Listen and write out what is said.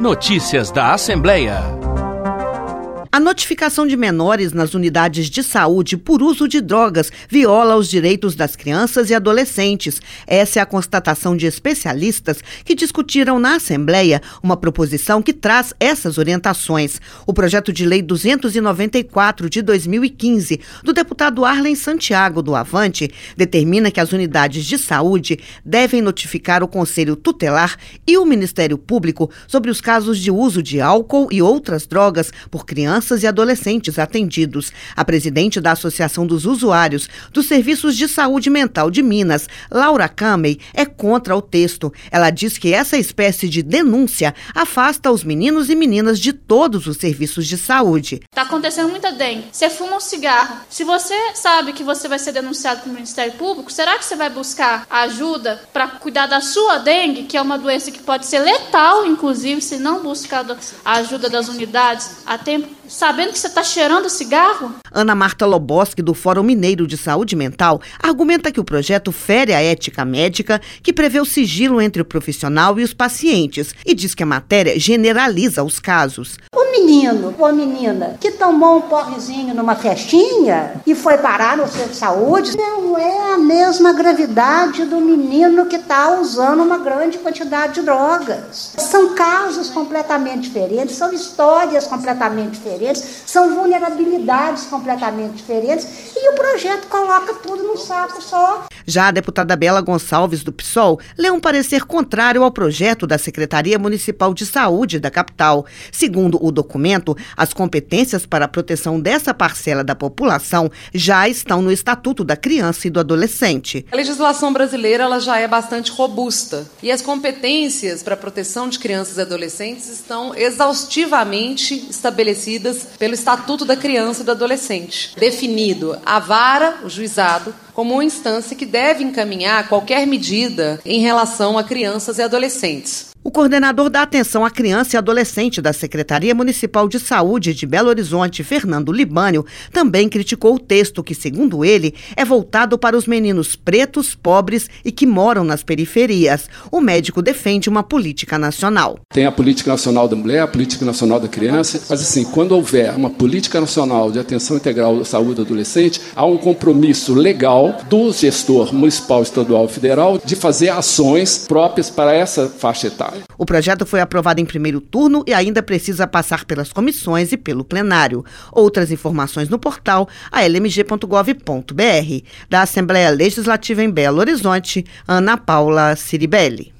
Notícias da Assembleia. A notificação de menores nas unidades de saúde por uso de drogas viola os direitos das crianças e adolescentes. Essa é a constatação de especialistas que discutiram na Assembleia uma proposição que traz essas orientações. O projeto de lei 294 de 2015 do deputado Arlen Santiago do Avante determina que as unidades de saúde devem notificar o Conselho Tutelar e o Ministério Público sobre os casos de uso de álcool e outras drogas por crianças crianças e adolescentes atendidos. A presidente da Associação dos Usuários dos Serviços de Saúde Mental de Minas, Laura Camey, é contra o texto. Ela diz que essa espécie de denúncia afasta os meninos e meninas de todos os serviços de saúde. Está acontecendo muita dengue. Você fuma um cigarro. Se você sabe que você vai ser denunciado pelo Ministério Público, será que você vai buscar ajuda para cuidar da sua dengue, que é uma doença que pode ser letal, inclusive, se não buscar a ajuda das unidades a tempo? Sabendo que você está cheirando cigarro? Ana Marta Loboski, do Fórum Mineiro de Saúde Mental, argumenta que o projeto fere a ética médica, que prevê o sigilo entre o profissional e os pacientes, e diz que a matéria generaliza os casos. O menino ou a menina que tomou um porrezinho numa festinha e foi parar no centro de saúde não é a mesma gravidade do menino que está usando uma grande quantidade de drogas. São casos completamente diferentes, são histórias completamente diferentes diferentes, são vulnerabilidades completamente diferentes, e o projeto coloca tudo num saco só. Já a deputada Bela Gonçalves, do PSOL, lê um parecer contrário ao projeto da Secretaria Municipal de Saúde da capital. Segundo o documento, as competências para a proteção dessa parcela da população já estão no Estatuto da Criança e do Adolescente. A legislação brasileira ela já é bastante robusta e as competências para a proteção de crianças e adolescentes estão exaustivamente estabelecidas pelo Estatuto da Criança e do Adolescente, definido a vara, o juizado, como uma instância que deve encaminhar qualquer medida em relação a crianças e adolescentes. O coordenador da atenção à criança e adolescente da Secretaria Municipal de Saúde de Belo Horizonte, Fernando Libânio, também criticou o texto que, segundo ele, é voltado para os meninos pretos, pobres e que moram nas periferias. O médico defende uma política nacional. Tem a política nacional da mulher, a política nacional da criança, mas assim, quando houver uma política nacional de atenção integral à saúde do adolescente, há um compromisso legal do gestor municipal, estadual federal de fazer ações próprias para essa faixa etária. O projeto foi aprovado em primeiro turno e ainda precisa passar pelas comissões e pelo plenário. Outras informações no portal almg.gov.br. Da Assembleia Legislativa em Belo Horizonte, Ana Paula Ciribelli.